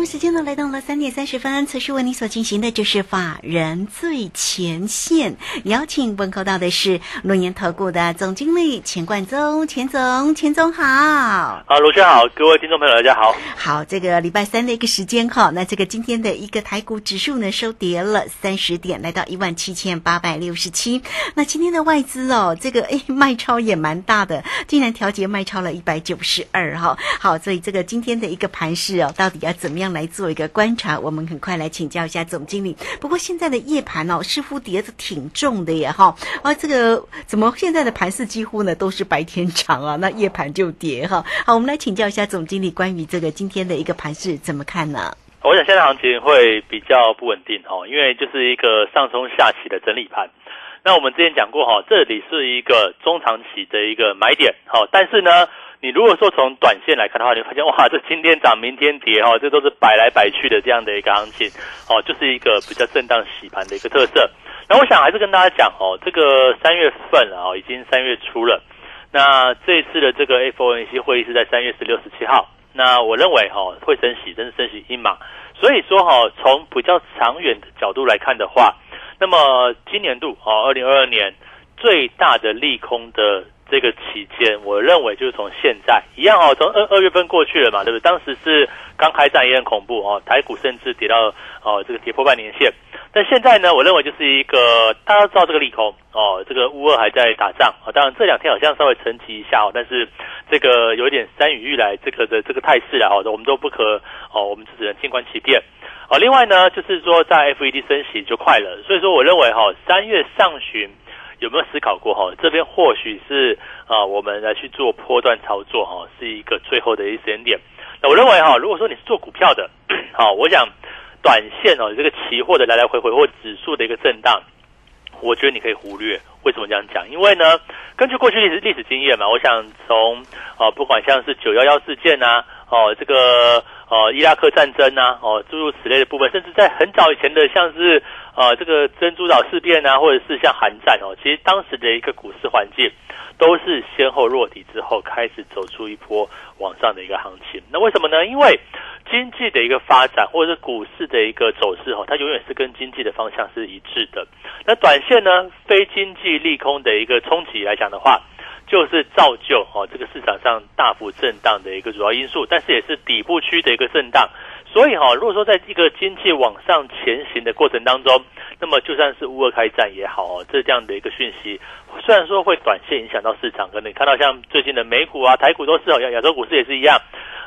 好，时间呢来到了三点三十分，此时为你所进行的就是法人最前线，邀请问候到的是龙岩投顾的总经理钱冠宗，钱总，钱总好。啊，卢轩好，各位听众朋友大家好。好，这个礼拜三的一个时间哈，那这个今天的一个台股指数呢收跌了三十点，来到一万七千八百六十七。那今天的外资哦，这个 哎卖超也蛮大的，竟然调节卖超了一百九十二哈。好，所以这个今天的一个盘势哦，到底要怎么样来做一个观察？我们很快来请教一下总经理。不过现在的夜盘哦，似乎跌的挺重的耶哈。啊，这个怎么现在的盘势几乎呢都是白天长啊，那夜盘就跌哈。好，我们来请教一下总经理关于这个今天的一个盘势怎么看呢？我想现在行情会比较不稳定哈，因为就是一个上冲下起的整理盘。那我们之前讲过哈，这里是一个中长期的一个买点哈，但是呢。你如果说从短线来看的话，你发现哇，这今天涨，明天跌哈，这都是摆来摆去的这样的一个行情哦，就是一个比较震荡洗盘的一个特色。那我想还是跟大家讲哦，这个三月份啊，已经三月初了。那这一次的这个 FOMC 会议是在三月十六、十七号。那我认为哈，会升息，真是升息一码。所以说哈，从比较长远的角度来看的话，那么今年度哦，二零二二年最大的利空的。这个期间，我认为就是从现在一样哦，从二二月份过去了嘛，对不对？当时是刚开战也很恐怖哦，台股甚至跌到哦这个跌破半年线。但现在呢，我认为就是一个大家知道这个利空哦，这个乌二还在打仗啊。当然这两天好像稍微沉寂一下哦，但是这个有点山雨欲来这个的这个态势了哦，我们都不可哦，我们只能静观其变哦。另外呢，就是说在 FED 升息就快了，所以说我认为哈，三月上旬。有没有思考过哈？这边或许是啊，我们来去做波段操作哈，是一个最后的一时间点。那我认为哈，如果说你是做股票的，好，我想短线哦，这个期货的来来回回或指数的一个震荡，我觉得你可以忽略。为什么这样讲？因为呢，根据过去历史历史经验嘛，我想从啊，不管像是九幺幺事件呐，哦，这个呃伊拉克战争呐，哦诸如此类的部分，甚至在很早以前的像是。呃，这个珍珠岛事变啊，或者是像韩战哦，其实当时的一个股市环境都是先后落底之后，开始走出一波往上的一个行情。那为什么呢？因为经济的一个发展，或者是股市的一个走势哦，它永远是跟经济的方向是一致的。那短线呢，非经济利空的一个冲击来讲的话，就是造就哦这个市场上大幅震荡的一个主要因素，但是也是底部区的一个震荡。所以哈，如果说在这个经济往上前行的过程当中，那么就算是乌俄开战也好哦，这这样的一个讯息，虽然说会短线影响到市场，可能你看到像最近的美股啊、台股都是哦，亚亚洲股市也是一样，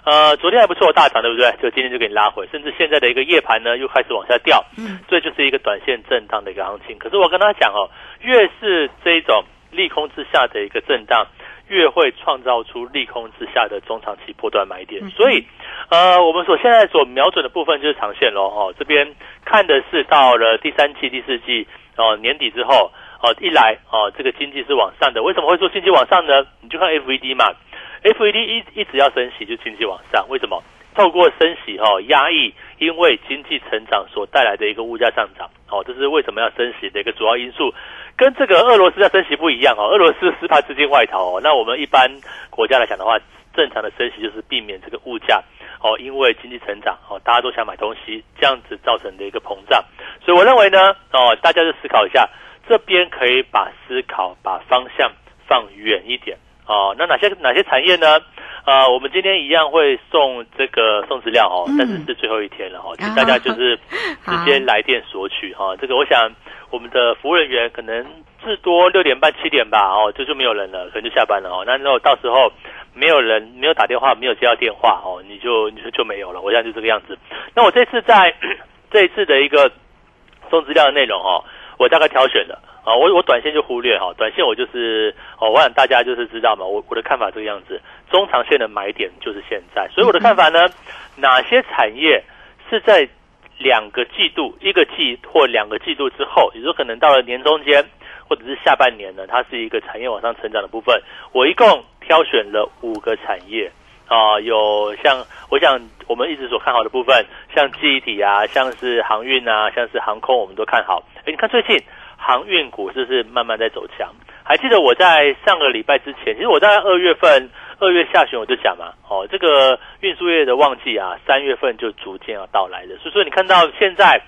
呃，昨天还不错大涨，对不对？就今天就给你拉回，甚至现在的一个夜盘呢又开始往下掉，嗯，所以就是一个短线震荡的一个行情。可是我跟他讲哦，越是这种利空之下的一个震荡。越会创造出利空之下的中长期波段买点，所以，呃，我们所现在所瞄准的部分就是长线喽，哦，这边看的是到了第三季、第四季，哦，年底之后，哦，一来，哦，这个经济是往上的，为什么会说经济往上呢？你就看 FED 嘛，FED 一一直要升息，就经济往上，为什么？透过升息，哈，压抑因为经济成长所带来的一个物价上涨，哦，这是为什么要升息的一个主要因素。跟这个俄罗斯的升息不一样哦，俄罗斯是怕资金外逃哦。那我们一般国家来讲的话，正常的升息就是避免这个物价哦，因为经济成长哦，大家都想买东西，这样子造成的一个膨胀。所以我认为呢，哦，大家就思考一下，这边可以把思考把方向放远一点哦。那哪些哪些产业呢？呃，我们今天一样会送这个送资料哦，但是是最后一天了哈，请大家就是 直接来电索取哈。这个我想。我们的服务人员可能至多六点半七点吧，哦，就就没有人了，可能就下班了哦。那如果到时候没有人没有打电话，没有接到电话哦，你就你就就没有了。我现在就这个样子。那我这次在 这一次的一个送资料的内容哦，我大概挑选的啊，我我短线就忽略哈，短线我就是哦，我想大家就是知道嘛，我我的看法这个样子，中长线的买点就是现在。所以我的看法呢，哪些产业是在两个季度、一个季或两个季度之后，也就可能到了年中间或者是下半年呢，它是一个产业往上成长的部分。我一共挑选了五个产业啊，有像我想我们一直所看好的部分，像记忆体啊，像是航运啊，像是航空，我们都看好。哎，你看最近航运股是不是慢慢在走强？还记得我在上个礼拜之前，其实我在二月份。二月下旬我就讲嘛，哦，这个运输业的旺季啊，三月份就逐渐要到来的。所以说你看到现在，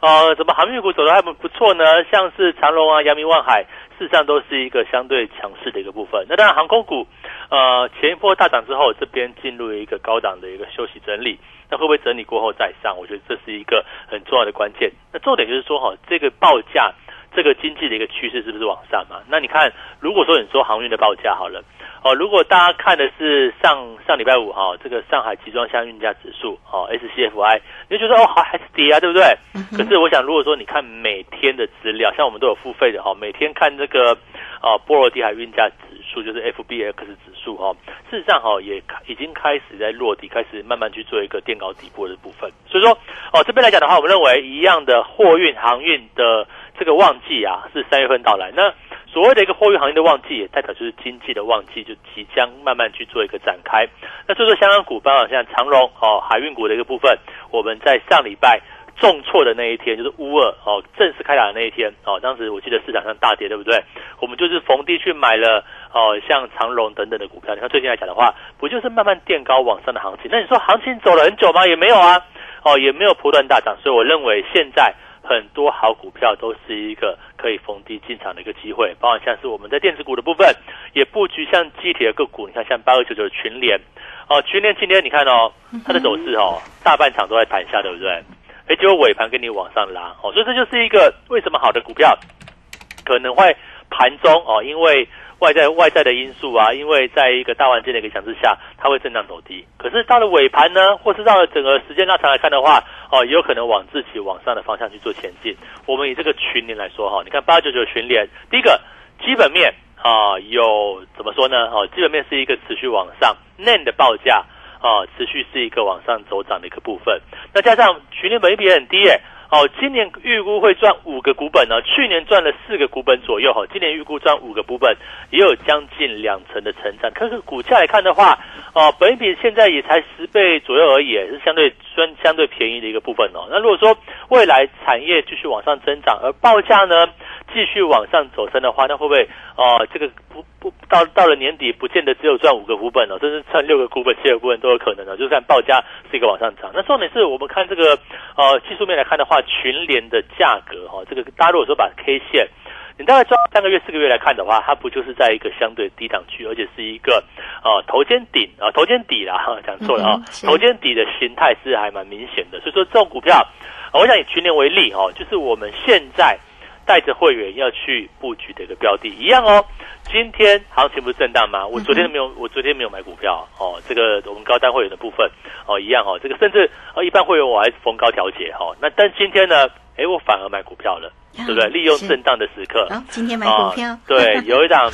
呃，怎么航运股走的还不不错呢？像是长隆啊、阳明、万海，事实上都是一个相对强势的一个部分。那当然航空股，呃，前一波大涨之后，这边进入了一个高档的一个休息整理，那会不会整理过后再上？我觉得这是一个很重要的关键。那重点就是说哈，这个报价，这个经济的一个趋势是不是往上嘛？那你看，如果说你说航运的报价好了。哦，如果大家看的是上上礼拜五哈，这个上海集装箱运价指数哦，SCFI，你就觉得哦还还是跌啊，对不对？可是我想，如果说你看每天的资料，像我们都有付费的哈，每天看这个哦波罗的海运价指数，就是 FBX 指数哈，事实上哈也已经开始在落地，开始慢慢去做一个垫高底部的部分。所以说哦这边来讲的话，我们认为一样的货运航运的这个旺季啊，是三月份到来那。所谓的一个货运行业的旺季，也代表就是经济的旺季就即将慢慢去做一个展开。那所以说，香港股包括像长荣哦，海运股的一个部分，我们在上礼拜重挫的那一天，就是乌二哦正式开打的那一天哦，当时我记得市场上大跌，对不对？我们就是逢低去买了哦，像长荣等等的股票。你看最近来讲的话，不就是慢慢垫高往上的行情？那你说行情走了很久吗？也没有啊，哦，也没有不断大涨。所以我认为现在。很多好股票都是一个可以逢低进场的一个机会，包括像是我们在电子股的部分也布局像机体的个股，你看像八二九九群联哦，群联今天你看哦，它的走势哦，大半场都在盘下，对不对？哎，结果尾盘跟你往上拉哦，所以这就是一个为什么好的股票可能会盘中哦，因为。外在外在的因素啊，因为在一个大环境的一个强势下，它会震荡走低。可是到了尾盘呢，或是到了整个时间拉长来看的话，哦，也有可能往自己往上的方向去做前进。我们以这个群联来说哈，你看八九九群联，第一个基本面啊，有怎么说呢？哦，基本面是一个持续往上，N 的报价啊，持续是一个往上走涨的一个部分。那加上群联本益比很低诶。哦，今年预估会赚五个股本呢，去年赚了四个股本左右，哈，今年预估赚五个股本，也有将近两成的成长。可是股价来看的话，哦，本比现在也才十倍左右而已，是相对算相对便宜的一个部分哦。那如果说未来产业继续往上增长，而报价呢？继续往上走升的话，那会不会哦？这个不不到到了年底，不见得只有赚五个股本哦，甚至赚六个股本、七个股本都有可能的。就算报价是一个往上涨。那重点是我们看这个呃技术面来看的话，群联的价格哈，这个大家如果说把 K 线，你大概抓三个月、四个月来看的话，它不就是在一个相对低档区，而且是一个呃头肩顶啊头肩底啦，讲错了啊，头肩底的形态是还蛮明显的。所以说这种股票，我想以群联为例哦，就是我们现在。带着会员要去布局的一个标的，一样哦。今天行情不是震荡吗？我昨天没有，我昨天没有买股票哦。这个我们高单会员的部分哦，一样哦。这个甚至哦，一般会员我还是逢高调节哈。那但今天呢，哎，我反而买股票了，对不对？利用震荡的时刻，今天买股票，对，有一档。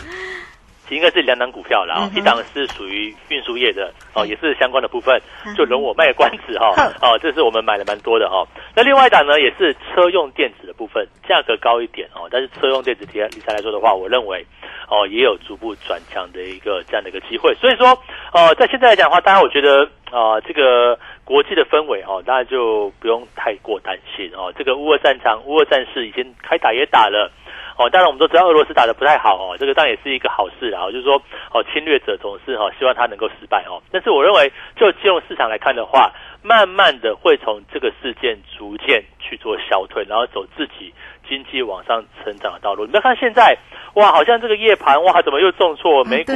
应该是两档股票然后一档是属于运输业的哦，也是相关的部分，就容我卖个关子哈。哦，这是我们买的蛮多的哈。那另外一档呢，也是车用电子的部分，价格高一点哦，但是车用电子题理财来说的话，我认为哦也有逐步转强的一个这样的一个机会。所以说，呃，在现在来讲的话，当然我觉得啊，这个国际的氛围哦，大家就不用太过担心哦。这个乌俄战场，乌俄战事已经开打也打了。哦，当然我们都知道俄罗斯打的不太好哦，这个当然也是一个好事啊，就是说哦，侵略者总是哈希望他能够失败哦。但是我认为，就金融市场来看的话，慢慢的会从这个事件逐渐去做消退，然后走自己经济往上成长的道路。你要看现在，哇，好像这个夜盘哇，怎么又重挫美股？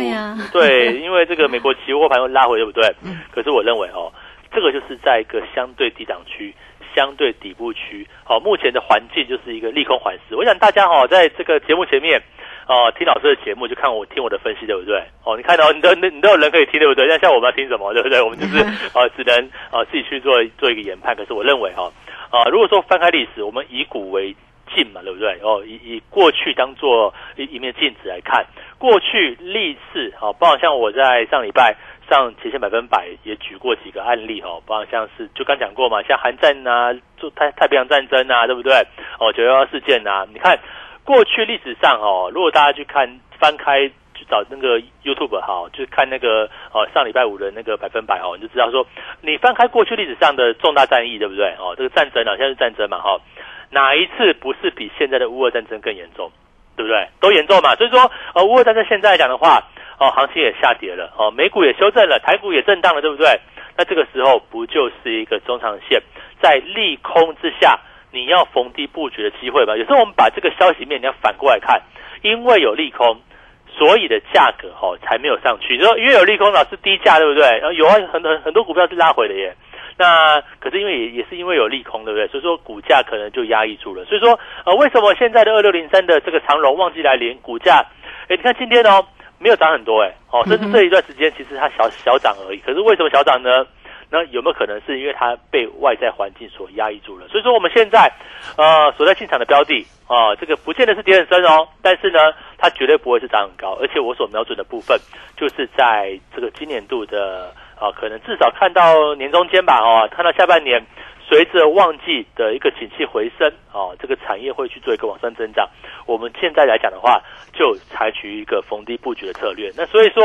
对，因为这个 美国期货盘又拉回，对不对？可是我认为哦，这个就是在一个相对低档区。相对底部区，好，目前的环境就是一个利空环势。我想大家哈，在这个节目前面，哦，听老师的节目就看我听我的分析，对不对？哦，你看到你都你都有人可以听，对不对？那像我们要听什么，对不对？我们就是呃，只能呃自己去做做一个研判。可是我认为哈，啊，如果说翻开历史，我们以古为镜嘛，对不对？哦，以以过去当做一一面镜子来看，过去历次，好，包括像我在上礼拜。上前线百分百也举过几个案例哦，包括像是就刚讲过嘛，像韩战啊，做太太平洋战争啊，对不对？哦，九幺幺事件啊，你看过去历史上哦，如果大家去看翻开去找那个 YouTube 哈，就看那个哦上礼拜五的那个百分百哦，你就知道说，你翻开过去历史上的重大战役，对不对？哦，这个战争啊，现在是战争嘛哈，哪一次不是比现在的乌俄战争更严重？对不对？都严重嘛，所以说呃，乌俄战争现在来讲的话。哦，行情也下跌了，哦，美股也修正了，台股也震荡了，对不对？那这个时候不就是一个中长线在利空之下，你要逢低布局的机会吗？有时候我们把这个消息面你要反过来看，因为有利空，所以的价格哈才没有上去。你说因为有利空，老是低价，对不对？然后有啊，很很很多股票是拉回的耶。那可是因为也也是因为有利空，对不对？所以说股价可能就压抑住了。所以说呃，为什么现在的二六零三的这个长荣旺季来临，股价？哎，你看今天哦。没有涨很多哎，哦，甚至这一段时间其实它小小涨而已。可是为什么小涨呢？那有没有可能是因为它被外在环境所压抑住了？所以说我们现在呃所在进场的标的啊，这个不见得是跌很深哦，但是呢，它绝对不会是涨很高。而且我所瞄准的部分，就是在这个今年度的啊，可能至少看到年中间吧，哦，看到下半年。随着旺季的一个景气回升，哦，这个产业会去做一个往上增长。我们现在来讲的话，就采取一个逢低布局的策略。那所以说，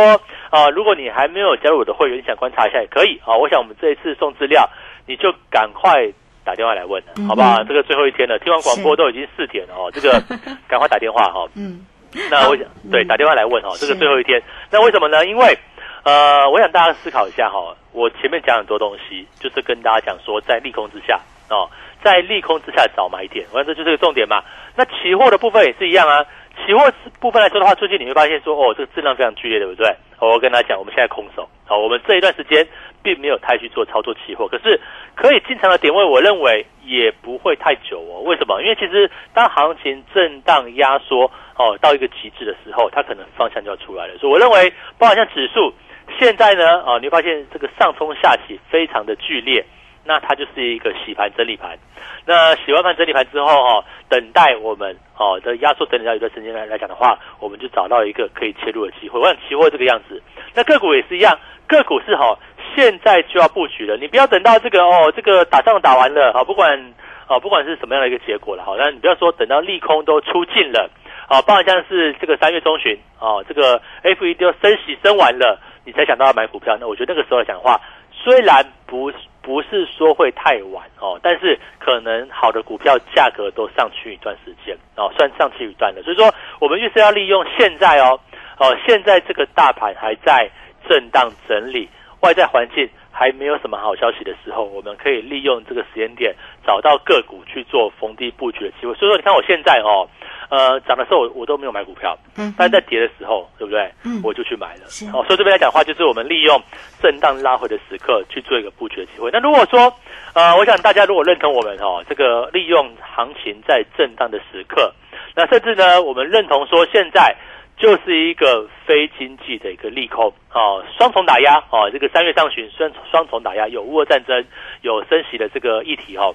啊，如果你还没有加入我的会员，你想观察一下也可以。啊，我想我们这一次送资料，你就赶快打电话来问，好不好？这个最后一天了，听完广播都已经四点了哦，这个 赶快打电话哈。嗯，那我想对打电话来问哦，这个最后一天，那为什么呢？因为。呃，我想大家思考一下哈，我前面讲很多东西，就是跟大家讲说，在利空之下哦，在利空之下找买点，我想这就是个重点嘛。那期货的部分也是一样啊，期货部分来说的话，最近你会发现说，哦，这个质量非常剧烈，对不对？我跟大家讲，我们现在空手，好，我们这一段时间并没有太去做操作期货，可是可以进场的点位，我认为也不会太久哦。为什么？因为其实当行情震荡压缩哦到一个极致的时候，它可能方向就要出来了。所以我认为，包括像指数。现在呢，啊，你会发现这个上冲下起非常的剧烈，那它就是一个洗盘整理盘。那洗完盘整理盘之后，哈，等待我们哦的压缩整理到一段时间来来讲的话，我们就找到一个可以切入的机会。我想期货这个样子，那个股也是一样，个股是哈，现在就要布局了。你不要等到这个哦，这个打仗打完了，好，不管哦，不管是什么样的一个结果了，好，那你不要说等到利空都出尽了，啊，包括像是这个三月中旬，啊，这个 F E D 升息升完了。你才想到要买股票，那我觉得那个时候来讲话，虽然不不是说会太晚哦，但是可能好的股票价格都上去一段时间哦，算上去一段了。所以说，我们就是要利用现在哦哦，现在这个大盘还在震荡整理，外在环境还没有什么好消息的时候，我们可以利用这个时间点找到个股去做逢低布局的机会。所以说，你看我现在哦。呃，涨的时候我都没有买股票，嗯，但是在跌的时候，对不对？嗯，我就去买了。哦，所以这边来讲话，就是我们利用震荡拉回的时刻去做一个布局的机会。那如果说，呃，我想大家如果认同我们哦，这个利用行情在震荡的时刻，那甚至呢，我们认同说现在就是一个非经济的一个利空哦，双重打压哦，这个三月上旬双双重打压，有乌俄战争，有升息的这个议题哦，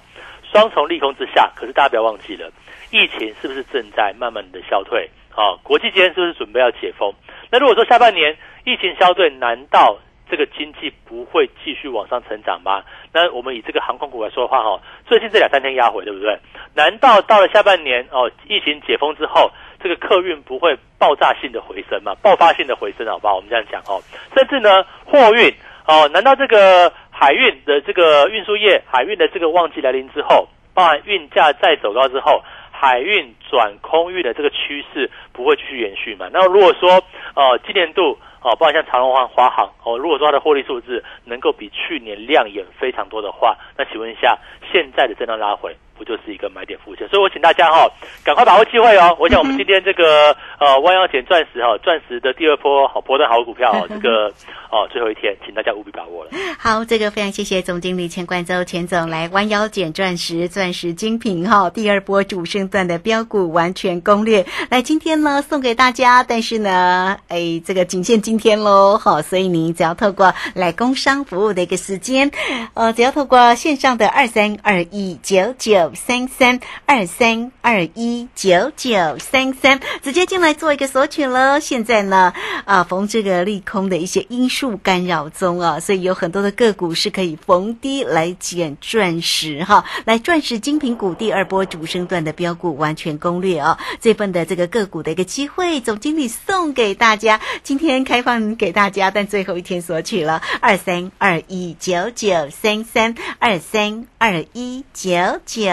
双重利空之下，可是大家不要忘记了。疫情是不是正在慢慢的消退？啊，国际间是不是准备要解封？那如果说下半年疫情消退，难道这个经济不会继续往上成长吗？那我们以这个航空股来说的话，哈，最近这两三天压回，对不对？难道到了下半年哦，疫情解封之后，这个客运不会爆炸性的回升嘛？爆发性的回升，好不好？我们这样讲哦，甚至呢，货运哦，难道这个海运的这个运输业，海运的这个旺季来临之后，包含运价再走高之后？海运转空运的这个趋势不会继续延续嘛？那如果说呃今年度哦，包括像长隆、华华航哦，如果说它的获利数字能够比去年亮眼非常多的话，那请问一下，现在的震荡拉回？不就是一个买点附近，所以我请大家哈，赶快把握机会哦！我想我们今天这个 呃弯腰捡钻石哈，钻石的第二波好波段好股票 哦，这个哦最后一天，请大家务必把握了。好，这个非常谢谢总经理钱冠洲钱总来弯腰捡钻石，钻石精品哈，第二波主升段的标股完全攻略，来今天呢送给大家，但是呢，哎，这个仅限今天喽，好，所以您只要透过来工商服务的一个时间，呃，只要透过线上的二三二一九九。九三三二三二一九九三三，直接进来做一个索取喽。现在呢，啊，逢这个利空的一些因素干扰中啊，所以有很多的个股是可以逢低来捡钻石哈。来，钻石精品股第二波主升段的标股完全攻略哦，这份的这个个股的一个机会，总经理送给大家，今天开放给大家，但最后一天索取了二三二一九九三三二三二一九九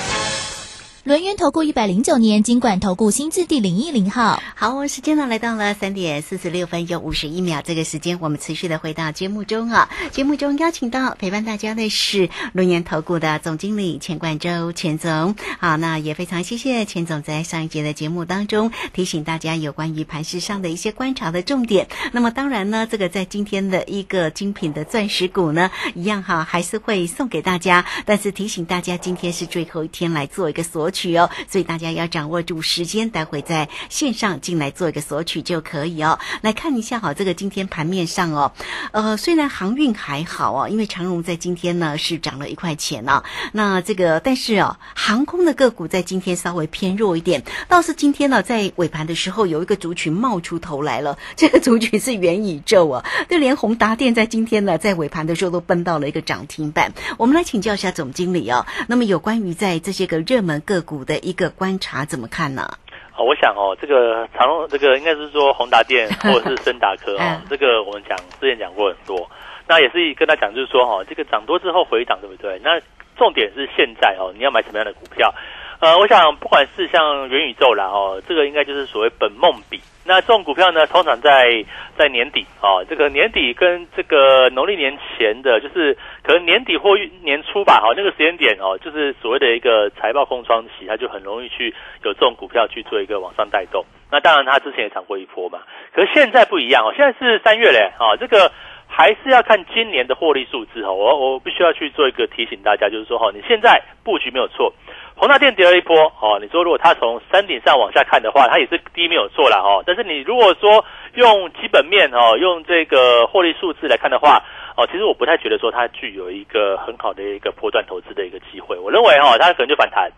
轮源投顾一百零九年经管投顾新字第零一零号。好，时间呢来到了三点四十六分又五十一秒，这个时间我们持续的回到节目中啊。节目中邀请到陪伴大家的是轮源投顾的总经理钱冠洲钱总。好，那也非常谢谢钱总在上一节的节目当中提醒大家有关于盘市上的一些观察的重点。那么当然呢，这个在今天的一个精品的钻石股呢，一样哈还是会送给大家，但是提醒大家今天是最后一天来做一个取哦，所以大家要掌握住时间，待会在线上进来做一个索取就可以哦。来看一下哈，这个今天盘面上哦，呃，虽然航运还好哦，因为长荣在今天呢是涨了一块钱呢、那这个但是哦，航空的个股在今天稍微偏弱一点，倒是今天呢在尾盘的时候有一个族群冒出头来了，这个族群是元宇宙啊，就连宏达电在今天呢在尾盘的时候都奔到了一个涨停板。我们来请教一下总经理哦，那么有关于在这些个热门个股的一个观察怎么看呢？哦，我想哦，这个长隆这个应该是说宏达电或者是森达科哦 嗯，这个我们讲之前讲过很多，那也是跟他讲就是说哈，这个涨多之后回涨，对不对？那重点是现在哦，你要买什么样的股票？呃，我想不管是像元宇宙啦哦，这个应该就是所谓本梦比。那这种股票呢，通常在在年底哦，这个年底跟这个农历年前的，就是可能年底或年初吧，哈，那个时间点哦，就是所谓的一个财报空窗期，它就很容易去有这种股票去做一个往上带动。那当然，它之前也涨过一波嘛，可是现在不一样哦，现在是三月嘞，哦，这个还是要看今年的获利数字哈。我我必须要去做一个提醒大家，就是说哈，你现在布局没有错。宏大电跌了一波，哦，你说如果它从山顶上往下看的话，它也是低没有错啦，哈。但是你如果说用基本面哦，用这个获利数字来看的话，哦，其实我不太觉得说它具有一个很好的一个波段投资的一个机会。我认为哈、它可能就反弹，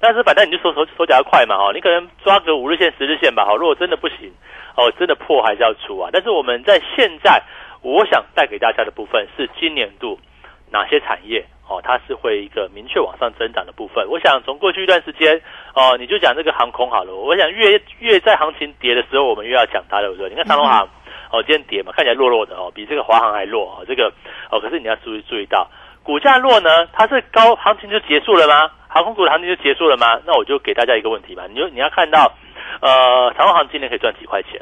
但是反弹你就手手手脚要快嘛，哈、你可能抓个五日线、十日线吧，好、如果真的不行，哦，真的破还是要出啊。但是我们在现在，我想带给大家的部分是今年度哪些产业。哦，它是会一个明确往上增长的部分。我想从过去一段时间，哦，你就讲这个航空好了。我想越越在行情跌的时候，我们越要讲它，对不对？你看长龙航，哦，今天跌嘛，看起来弱弱的哦，比这个华航还弱哦。这个哦，可是你要注意注意到，股价弱呢，它是高行情就结束了吗？航空股的行情就结束了吗？那我就给大家一个问题吧，你就你要看到，呃，长龙航今年可以赚几块钱。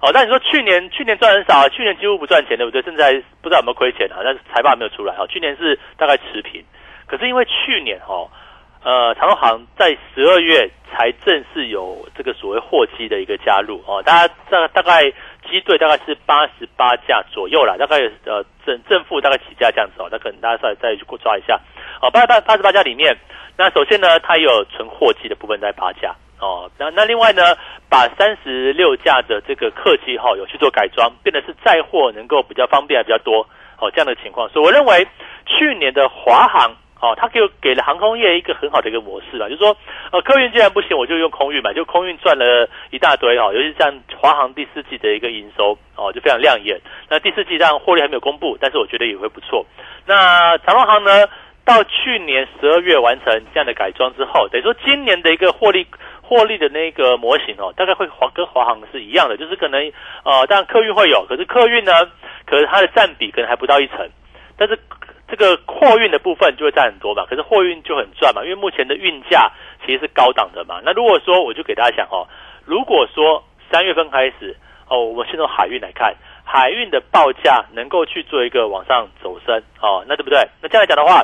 哦，但你说去年去年赚很少啊，去年几乎不赚钱，对不对？现在不知道有没有亏钱啊？但是财报还没有出来哦。去年是大概持平，可是因为去年哦，呃，长荣航在十二月才正式有这个所谓货机的一个加入哦，大家大大概机队大概是八十八架左右啦，大概呃正正负大概几架这样子哦，那可能大家再再去抓一下哦，八八八十八架里面，那首先呢，它有存货机的部分在八架。哦，那那另外呢，把三十六架的这个客机哈、有去做改装，变得是载货能够比较方便，比较多哦这样的情况。所以我认为去年的华航哦，它给给了航空业一个很好的一个模式啊，就是说，呃，客运既然不行，我就用空运嘛，就空运赚了一大堆哦，尤其像华航第四季的一个营收哦，就非常亮眼。那第四季当然获利还没有公布，但是我觉得也会不错。那长荣航呢，到去年十二月完成这样的改装之后，等于说今年的一个获利获利的那个模型哦，大概会华跟华航是一样的，就是可能呃，当然客运会有，可是客运呢，可是它的占比可能还不到一成，但是。这个货运的部分就会占很多嘛，可是货运就很赚嘛，因为目前的运价其实是高档的嘛。那如果说我就给大家讲哦，如果说三月份开始哦，我们先从海运来看，海运的报价能够去做一个往上走升哦，那对不对？那这样来讲的话，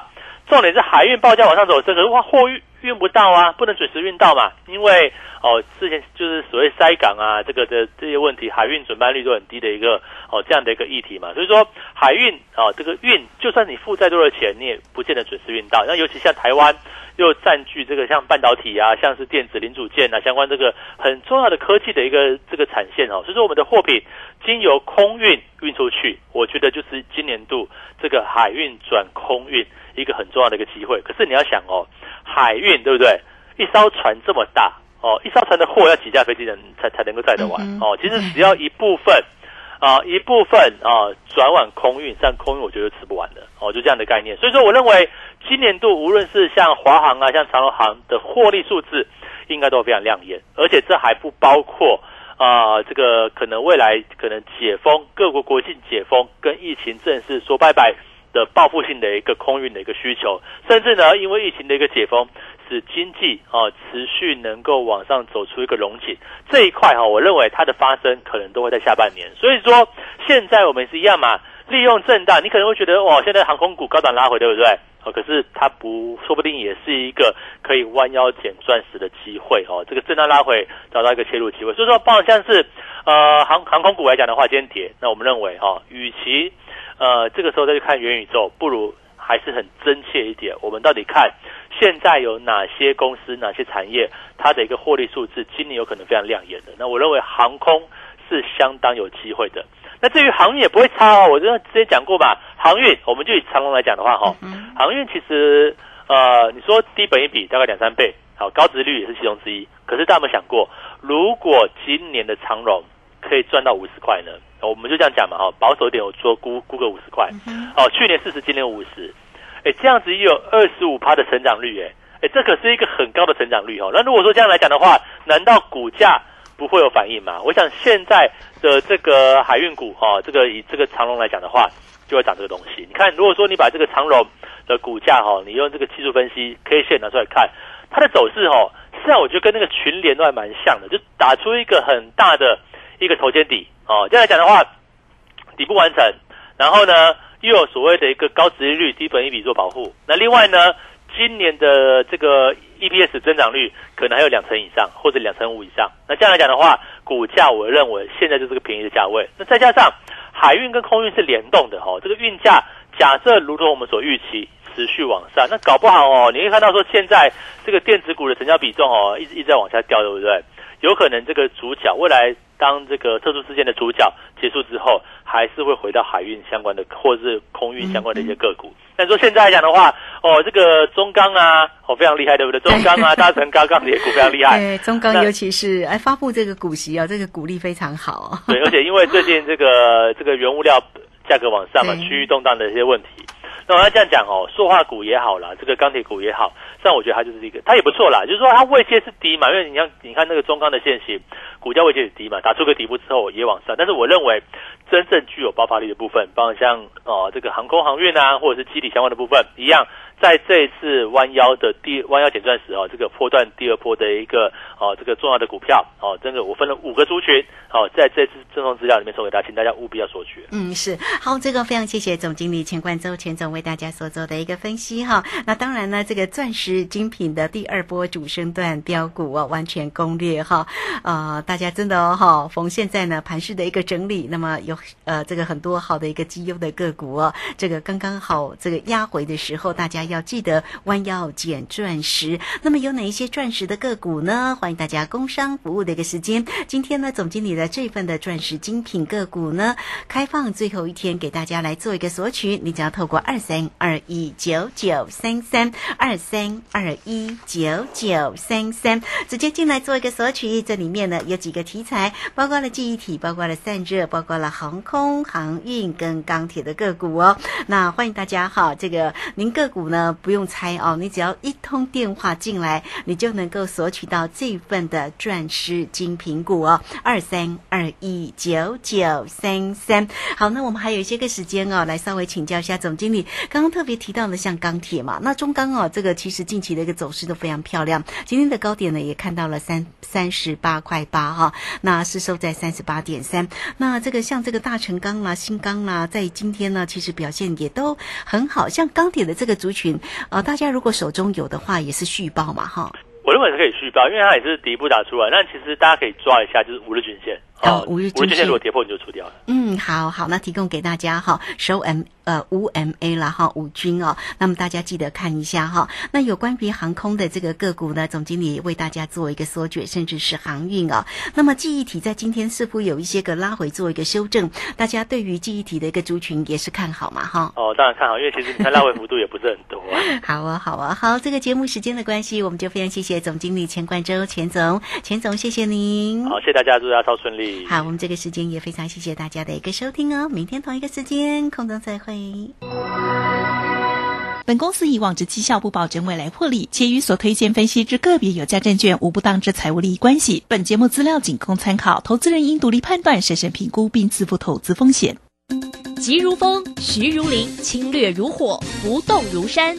重点是海运报价往上走升，可是话货运运不到啊，不能准时运到嘛，因为哦之前就是所谓塞港啊，这个的这些问题，海运准班率都很低的一个哦这样的一个议题嘛，所以说海运啊这个运，就算你付再多的钱，你也不见得准时运到。那尤其像台湾又占据这个像半导体啊，像是电子零组件啊相关这个很重要的科技的一个这个产线哦，所以说我们的货品经由空运运出去，我觉得就是今年度这个海运转空运。一个很重要的一个机会。可是你要想哦。海运对不对？一艘船这么大哦，一艘船的货要几架飞机能才才能够载得完哦？其实只要一部分啊，一部分啊转往空运，但空运我觉得吃不完的哦，就这样的概念。所以说，我认为今年度无论是像华航啊，像长荣航的获利数字，应该都非常亮眼。而且这还不包括啊，这个可能未来可能解封，各国国境解封，跟疫情正式说拜拜。的报复性的一个空运的一个需求，甚至呢，因为疫情的一个解封，使经济啊持续能够往上走出一个龙井这一块哈，我认为它的发生可能都会在下半年。所以说，现在我们是一样嘛，利用震荡，你可能会觉得哇，现在航空股高档拉回，对不对？哦，可是它不，说不定也是一个可以弯腰捡钻石的机会哦。这个震荡拉回，找到一个切入机会。所以说，包括像是呃航航空股来讲的话，今天跌，那我们认为哈，与其呃，这个时候再去看元宇宙，不如还是很真切一点。我们到底看现在有哪些公司、哪些产业，它的一个获利数字，今年有可能非常亮眼的。那我认为航空是相当有机会的。那至于航运也不会差哦，我之前讲过吧。航运，我们就以长龙来讲的话，哈，航运其实呃，你说低本一比大概两三倍，好，高值率也是其中之一。可是大家有没有想过，如果今年的长龙可以赚到五十块呢？我们就这样讲嘛，哈，保守一点，我说估估个五十块，哦，去年四十，今年五十，哎，这样子也有二十五趴的成长率，哎，哎，这可是一个很高的成长率，哦。那如果说这样来讲的话，难道股价不会有反应嘛？我想现在的这个海运股，哈，这个以这个长龙来讲的话，就会涨这个东西。你看，如果说你把这个长龙的股价，哈，你用这个技术分析 K 线拿出来看，它的走势，哈，实际上我觉得跟那个群联都还蛮像的，就打出一个很大的一个头肩底。哦，这样来讲的话，底部完成，然后呢，又有所谓的一个高值利率、低本一比做保护。那另外呢，今年的这个 EPS 增长率可能还有两成以上，或者两成五以上。那这样来讲的话，股价我认为现在就是个便宜的价位。那再加上海运跟空运是联动的哈，这个运价假设如同我们所预期持续往上，那搞不好哦，你会看到说现在这个电子股的成交比重哦，一直一直在往下掉，对不对？有可能这个主角未来。当这个特殊事件的主角结束之后，还是会回到海运相关的或者是空运相关的一些个股。但说现在来讲的话，哦，这个中钢啊，哦，非常厉害，对不对？中钢啊，大成钢钢铁股非常厉害。对，中钢尤其是哎发布这个股息啊，这个股利非常好。对，而且因为最近这个这个原物料价格往上嘛，区域动荡的一些问题。那我要这样讲哦，塑化股也好啦，这个钢铁股也好，但我觉得它就是一个，它也不错啦。就是说它位阶是低嘛，因为你像你看那个中钢的线型。股价位阶是低嘛，打出个底部之后也往上，但是我认为真正具有爆发力的部分，包括像哦这个航空航运啊，或者是机体相关的部分一样，在这一次弯腰的第弯腰减钻石哦，这个破段第二波的一个哦这个重要的股票哦，真的我分了五个族群哦，在这次赠送资料里面送给大家，请大家务必要索取。嗯，是好，这个非常谢谢总经理钱冠周钱总为大家所做的一个分析哈。那当然呢，这个钻石精品的第二波主升段标股哦，完全攻略哈，呃大。家真的哦哈，逢现在呢盘势的一个整理，那么有呃这个很多好的一个绩优的个股哦，这个刚刚好这个压回的时候，大家要记得弯腰捡钻石。那么有哪一些钻石的个股呢？欢迎大家工商服务的一个时间。今天呢，总经理的这份的钻石精品个股呢，开放最后一天给大家来做一个索取，你只要透过二三二一九九三三二三二一九九三三直接进来做一个索取。这里面呢有几个题材，包括了记忆体，包括了散热，包括了航空航运跟钢铁的个股哦。那欢迎大家哈，这个您个股呢不用猜哦，你只要一通电话进来，你就能够索取到这份的钻石精品股哦，二三二一九九三三。好，那我们还有一些个时间哦，来稍微请教一下总经理。刚刚特别提到了像钢铁嘛，那中钢哦，这个其实近期的一个走势都非常漂亮，今天的高点呢也看到了三三十八块八哈，那是收在三十八点三。那这个像这大成钢啦、新钢啦，在今天呢，其实表现也都很好。像钢铁的这个族群，呃，大家如果手中有的话，也是续报嘛哈。我认为是可以续报，因为它也是底部打出来。那其实大家可以抓一下，就是五日均线。好，五日均线如果跌破，你就出掉了。嗯，好好，那提供给大家哈，收 M 呃五 MA 了哈，五均哦。那么大家记得看一下哈。那有关于航空的这个个股呢，总经理为大家做一个缩卷，甚至是航运哦。那么记忆体在今天似乎有一些个拉回，做一个修正。大家对于记忆体的一个族群也是看好嘛哈？哦，当然看好，因为其实它拉回幅度也不是很多。好啊，好啊，好。这个节目时间的关系，我们就非常谢谢总经理钱冠洲钱总，钱总谢谢您。好，谢谢大家，祝大家超顺利。好，我们这个时间也非常谢谢大家的一个收听哦。明天同一个时间空中再会。本公司以往之绩效不保证未来获利，且与所推荐分析之个别有价证券无不当之财务利益关系。本节目资料仅供参考，投资人应独立判断、审慎评估并自负投资风险。急如风，徐如林，侵略如火，不动如山。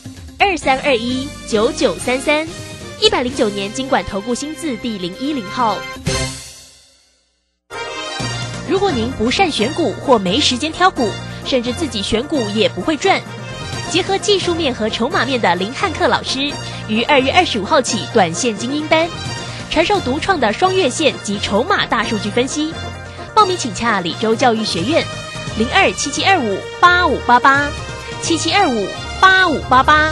二三二一九九三三，一百零九年经管投顾新字第零一零号。如果您不善选股或没时间挑股，甚至自己选股也不会赚，结合技术面和筹码面的林汉克老师，于二月二十五号起短线精英班，传授独创的双月线及筹码大数据分析。报名请洽李州教育学院，零二七七二五八五八八七七二五八五八八。